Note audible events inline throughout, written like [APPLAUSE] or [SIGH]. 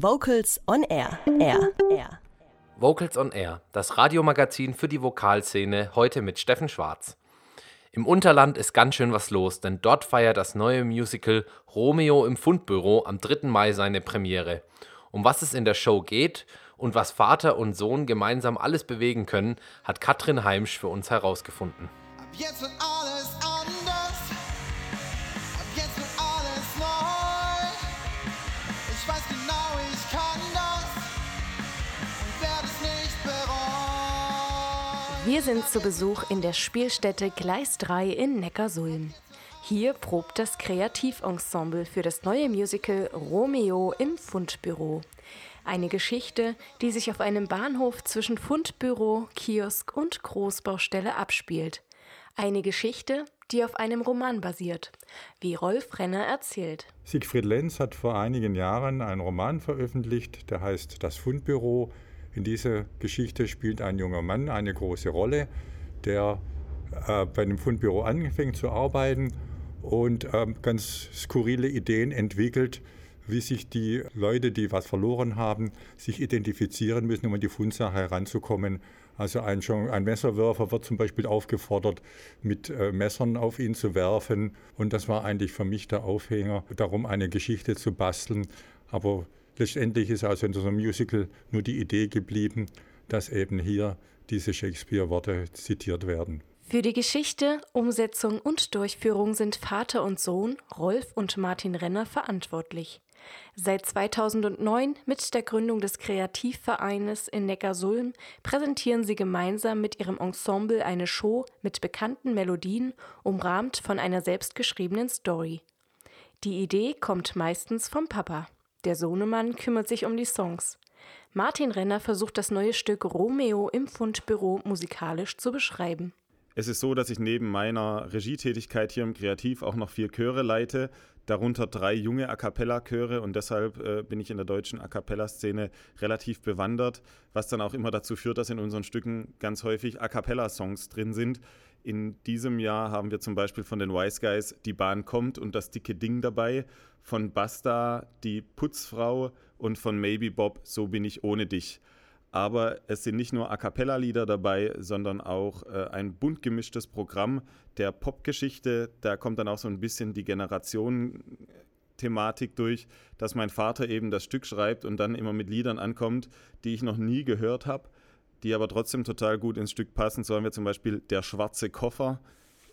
Vocals on Air. Air. Air. Vocals on Air, das Radiomagazin für die Vokalszene, heute mit Steffen Schwarz. Im Unterland ist ganz schön was los, denn dort feiert das neue Musical Romeo im Fundbüro am 3. Mai seine Premiere. Um was es in der Show geht und was Vater und Sohn gemeinsam alles bewegen können, hat Katrin Heimsch für uns herausgefunden. Ab jetzt wird Wir sind zu Besuch in der Spielstätte Gleis 3 in Neckarsulm. Hier probt das Kreativensemble für das neue Musical Romeo im Fundbüro. Eine Geschichte, die sich auf einem Bahnhof zwischen Fundbüro, Kiosk und Großbaustelle abspielt. Eine Geschichte, die auf einem Roman basiert, wie Rolf Renner erzählt. Siegfried Lenz hat vor einigen Jahren einen Roman veröffentlicht, der heißt Das Fundbüro. In dieser Geschichte spielt ein junger Mann eine große Rolle, der äh, bei einem Fundbüro anfängt zu arbeiten und ähm, ganz skurrile Ideen entwickelt, wie sich die Leute, die was verloren haben, sich identifizieren müssen, um an die Fundsache heranzukommen. Also ein, ein Messerwerfer wird zum Beispiel aufgefordert, mit äh, Messern auf ihn zu werfen. Und das war eigentlich für mich der Aufhänger, darum eine Geschichte zu basteln. Aber letztendlich ist also in einem Musical nur die Idee geblieben, dass eben hier diese Shakespeare-Worte zitiert werden. Für die Geschichte, Umsetzung und Durchführung sind Vater und Sohn, Rolf und Martin Renner, verantwortlich. Seit 2009 mit der Gründung des Kreativvereines in Neckarsulm präsentieren sie gemeinsam mit ihrem Ensemble eine Show mit bekannten Melodien, umrahmt von einer selbstgeschriebenen Story. Die Idee kommt meistens vom Papa. Der Sohnemann kümmert sich um die Songs. Martin Renner versucht das neue Stück Romeo im Fundbüro musikalisch zu beschreiben. Es ist so, dass ich neben meiner Regietätigkeit hier im Kreativ auch noch vier Chöre leite, darunter drei junge A cappella-Chöre und deshalb äh, bin ich in der deutschen A cappella-Szene relativ bewandert, was dann auch immer dazu führt, dass in unseren Stücken ganz häufig A cappella-Songs drin sind. In diesem Jahr haben wir zum Beispiel von den Wise Guys Die Bahn kommt und das dicke Ding dabei, von Basta Die Putzfrau und von Maybe Bob So bin ich ohne dich. Aber es sind nicht nur A cappella-Lieder dabei, sondern auch äh, ein bunt gemischtes Programm der Popgeschichte. Da kommt dann auch so ein bisschen die Generation-Thematik durch, dass mein Vater eben das Stück schreibt und dann immer mit Liedern ankommt, die ich noch nie gehört habe, die aber trotzdem total gut ins Stück passen. So haben wir zum Beispiel Der schwarze Koffer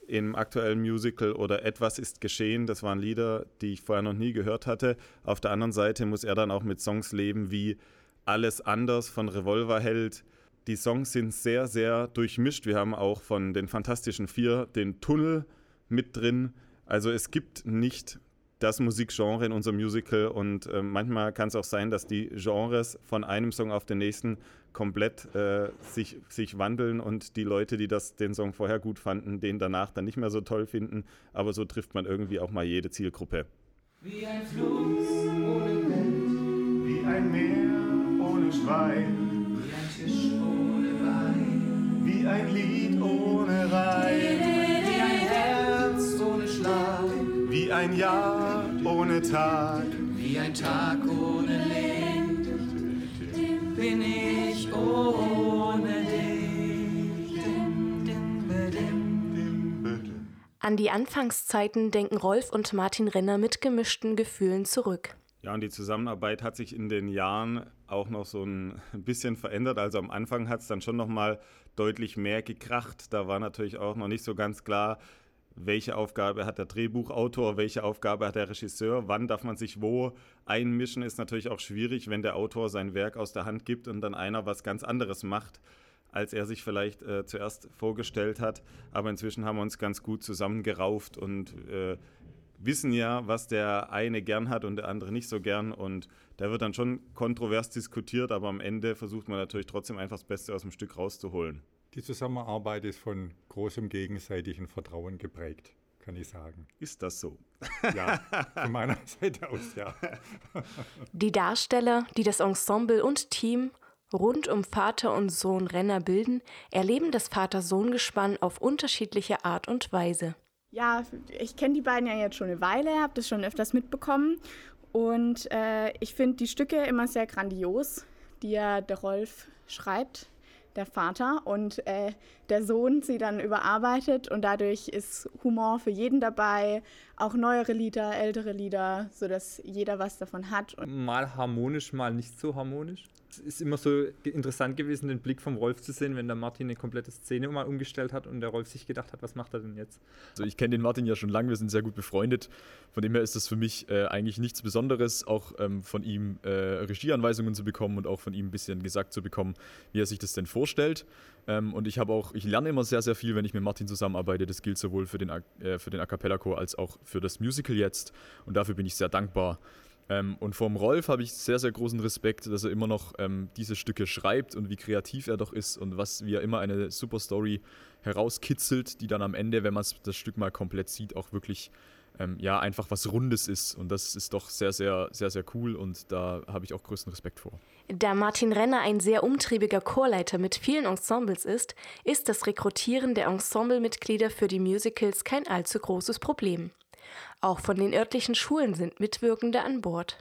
im aktuellen Musical oder Etwas ist geschehen. Das waren Lieder, die ich vorher noch nie gehört hatte. Auf der anderen Seite muss er dann auch mit Songs leben wie alles anders von Revolverheld. Die Songs sind sehr, sehr durchmischt. Wir haben auch von den Fantastischen Vier den Tunnel mit drin. Also es gibt nicht das Musikgenre in unserem Musical und äh, manchmal kann es auch sein, dass die Genres von einem Song auf den nächsten komplett äh, sich, sich wandeln und die Leute, die das, den Song vorher gut fanden, den danach dann nicht mehr so toll finden. Aber so trifft man irgendwie auch mal jede Zielgruppe. Wie ein Fluss ohne Welt, wie ein Meer Schwein, wie ein Tisch ohne Wein, wie ein Lied ohne Reim, wie ein Herz ohne Schlag, wie ein Jahr ohne Tag, wie ein Tag ohne Licht, bin ich ohne dich. An die Anfangszeiten denken Rolf und Martin Renner mit gemischten Gefühlen zurück. Ja, und die Zusammenarbeit hat sich in den Jahren auch noch so [LAUGHS] ein bisschen verändert. Also am Anfang hat es dann schon noch mal deutlich mehr gekracht. Da war natürlich auch noch nicht so ganz klar, welche Aufgabe hat der Drehbuchautor, welche Aufgabe hat der Regisseur, wann darf man sich wo einmischen, ist natürlich auch schwierig, wenn der Autor sein Werk aus der Hand gibt und dann einer was ganz anderes macht, als er sich vielleicht äh, zuerst vorgestellt hat. Aber inzwischen haben wir uns ganz gut zusammengerauft und äh, wissen ja, was der eine gern hat und der andere nicht so gern. Und da wird dann schon kontrovers diskutiert, aber am Ende versucht man natürlich trotzdem einfach das Beste aus dem Stück rauszuholen. Die Zusammenarbeit ist von großem gegenseitigen Vertrauen geprägt, kann ich sagen. Ist das so? Ja, von meiner [LAUGHS] Seite aus, ja. Die Darsteller, die das Ensemble und Team rund um Vater und Sohn Renner bilden, erleben das Vater-Sohn-Gespann auf unterschiedliche Art und Weise. Ja, ich kenne die beiden ja jetzt schon eine Weile, habe das schon öfters mitbekommen. Und äh, ich finde die Stücke immer sehr grandios, die ja der Rolf schreibt, der Vater, und äh, der Sohn sie dann überarbeitet. Und dadurch ist Humor für jeden dabei, auch neuere Lieder, ältere Lieder, sodass jeder was davon hat. Und Mal harmonisch, mal nicht so harmonisch. Es ist immer so interessant gewesen, den Blick vom Rolf zu sehen, wenn der Martin eine komplette Szene mal umgestellt hat und der Rolf sich gedacht hat, was macht er denn jetzt? Also ich kenne den Martin ja schon lange, wir sind sehr gut befreundet. Von dem her ist das für mich äh, eigentlich nichts Besonderes, auch ähm, von ihm äh, Regieanweisungen zu bekommen und auch von ihm ein bisschen gesagt zu bekommen, wie er sich das denn vorstellt. Ähm, und ich habe auch, ich lerne immer sehr, sehr viel, wenn ich mit Martin zusammenarbeite. Das gilt sowohl für den, A- äh, für den A Cappella Chor als auch für das Musical jetzt. Und dafür bin ich sehr dankbar. Ähm, und vom Rolf habe ich sehr, sehr großen Respekt, dass er immer noch ähm, diese Stücke schreibt und wie kreativ er doch ist und was, wie er immer eine super Story herauskitzelt, die dann am Ende, wenn man das Stück mal komplett sieht, auch wirklich ähm, ja, einfach was Rundes ist. Und das ist doch sehr, sehr, sehr, sehr cool und da habe ich auch größten Respekt vor. Da Martin Renner ein sehr umtriebiger Chorleiter mit vielen Ensembles ist, ist das Rekrutieren der Ensemblemitglieder für die Musicals kein allzu großes Problem. Auch von den örtlichen Schulen sind Mitwirkende an Bord.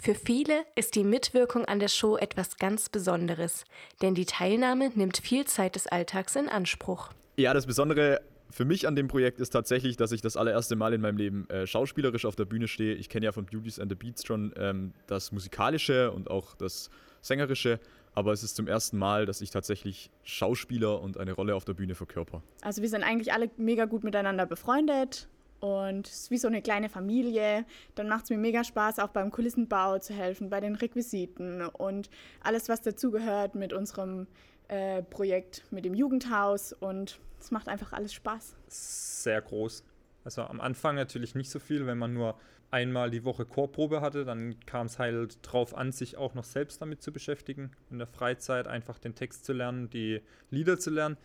Für viele ist die Mitwirkung an der Show etwas ganz Besonderes, denn die Teilnahme nimmt viel Zeit des Alltags in Anspruch. Ja, das Besondere für mich an dem Projekt ist tatsächlich, dass ich das allererste Mal in meinem Leben äh, schauspielerisch auf der Bühne stehe. Ich kenne ja von Beauties and the Beats schon ähm, das Musikalische und auch das Sängerische, aber es ist zum ersten Mal, dass ich tatsächlich Schauspieler und eine Rolle auf der Bühne verkörper. Also wir sind eigentlich alle mega gut miteinander befreundet und es ist wie so eine kleine Familie. Dann macht es mir mega Spaß, auch beim Kulissenbau zu helfen, bei den Requisiten und alles, was dazugehört mit unserem äh, Projekt mit dem Jugendhaus und es macht einfach alles Spaß. Sehr groß. Also am Anfang natürlich nicht so viel, wenn man nur einmal die Woche Chorprobe hatte, dann kam es halt drauf an, sich auch noch selbst damit zu beschäftigen, in der Freizeit einfach den Text zu lernen, die Lieder zu lernen.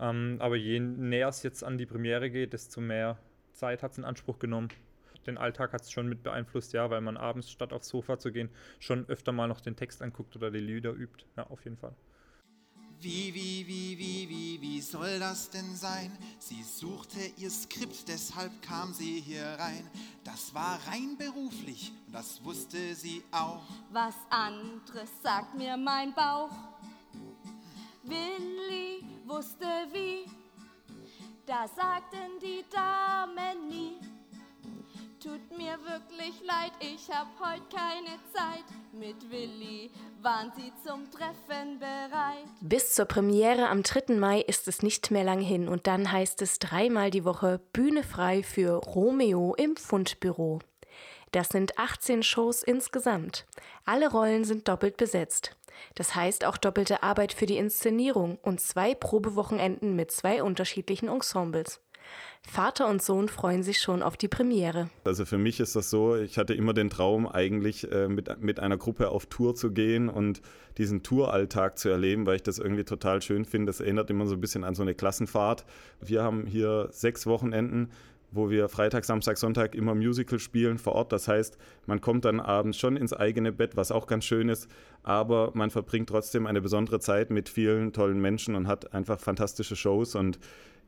Ähm, aber je näher es jetzt an die Premiere geht, desto mehr Zeit hat es in Anspruch genommen. Den Alltag hat es schon mit beeinflusst, ja, weil man abends statt aufs Sofa zu gehen, schon öfter mal noch den Text anguckt oder die Lieder übt. Ja, auf jeden Fall. Wie, wie, wie, wie, wie, wie soll das denn sein? Sie suchte ihr Skript, deshalb kam sie hier rein. Das war rein beruflich, und das wusste sie auch. Was anderes sagt mir mein Bauch. Willi wusste wie, da sagten die Damen nie. Tut mir wirklich leid, ich hab heute keine Zeit. Mit Willi waren sie zum Treffen bereit. Bis zur Premiere am 3. Mai ist es nicht mehr lang hin und dann heißt es dreimal die Woche Bühne frei für Romeo im Fundbüro. Das sind 18 Shows insgesamt. Alle Rollen sind doppelt besetzt. Das heißt auch doppelte Arbeit für die Inszenierung und zwei Probewochenenden mit zwei unterschiedlichen Ensembles. Vater und Sohn freuen sich schon auf die Premiere. Also für mich ist das so, ich hatte immer den Traum, eigentlich äh, mit, mit einer Gruppe auf Tour zu gehen und diesen Touralltag zu erleben, weil ich das irgendwie total schön finde. Das erinnert immer so ein bisschen an so eine Klassenfahrt. Wir haben hier sechs Wochenenden, wo wir Freitag, Samstag, Sonntag immer Musical spielen vor Ort. Das heißt, man kommt dann abends schon ins eigene Bett, was auch ganz schön ist, aber man verbringt trotzdem eine besondere Zeit mit vielen tollen Menschen und hat einfach fantastische Shows und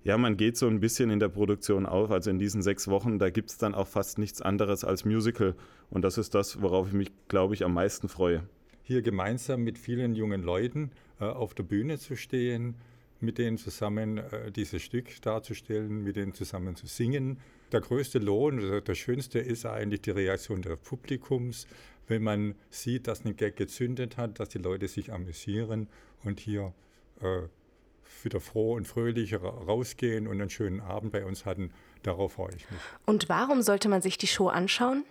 ja, man geht so ein bisschen in der Produktion auf. Also in diesen sechs Wochen, da gibt es dann auch fast nichts anderes als Musical. Und das ist das, worauf ich mich, glaube ich, am meisten freue. Hier gemeinsam mit vielen jungen Leuten äh, auf der Bühne zu stehen, mit denen zusammen äh, dieses Stück darzustellen, mit denen zusammen zu singen. Der größte Lohn, oder der schönste ist eigentlich die Reaktion des Publikums, wenn man sieht, dass ein Gag gezündet hat, dass die Leute sich amüsieren und hier äh, wieder froh und fröhlich ra- rausgehen und einen schönen Abend bei uns hatten. Darauf freue ich mich. Und warum sollte man sich die Show anschauen?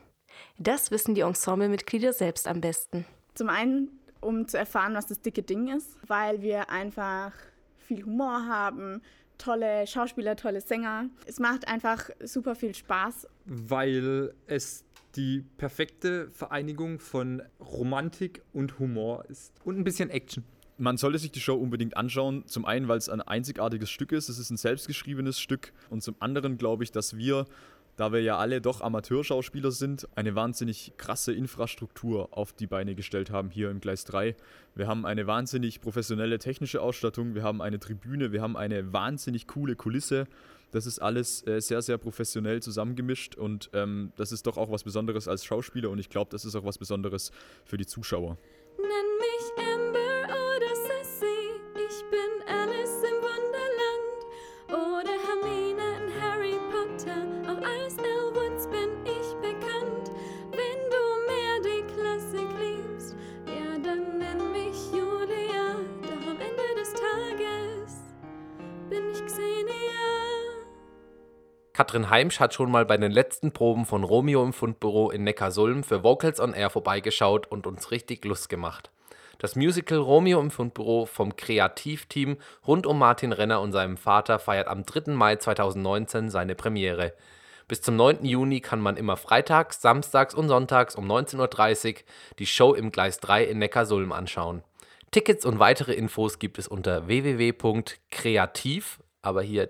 Das wissen die Ensemblemitglieder selbst am besten. Zum einen, um zu erfahren, was das dicke Ding ist, weil wir einfach viel Humor haben, tolle Schauspieler, tolle Sänger. Es macht einfach super viel Spaß. weil es die perfekte Vereinigung von Romantik und Humor ist. Und ein bisschen Action. Man sollte sich die Show unbedingt anschauen. Zum einen, weil es ein einzigartiges Stück ist. Es ist ein selbstgeschriebenes Stück. Und zum anderen glaube ich, dass wir da wir ja alle doch Amateurschauspieler sind, eine wahnsinnig krasse Infrastruktur auf die Beine gestellt haben hier im Gleis 3. Wir haben eine wahnsinnig professionelle technische Ausstattung, wir haben eine Tribüne, wir haben eine wahnsinnig coole Kulisse. Das ist alles äh, sehr, sehr professionell zusammengemischt und ähm, das ist doch auch was Besonderes als Schauspieler und ich glaube, das ist auch was Besonderes für die Zuschauer. Nenn Katrin Heimsch hat schon mal bei den letzten Proben von Romeo im Fundbüro in Neckarsulm für Vocals on Air vorbeigeschaut und uns richtig Lust gemacht. Das Musical Romeo im Fundbüro vom Kreativteam rund um Martin Renner und seinem Vater feiert am 3. Mai 2019 seine Premiere. Bis zum 9. Juni kann man immer freitags, samstags und sonntags um 19.30 Uhr die Show im Gleis 3 in Neckarsulm anschauen. Tickets und weitere Infos gibt es unter www.kreativ, aber hier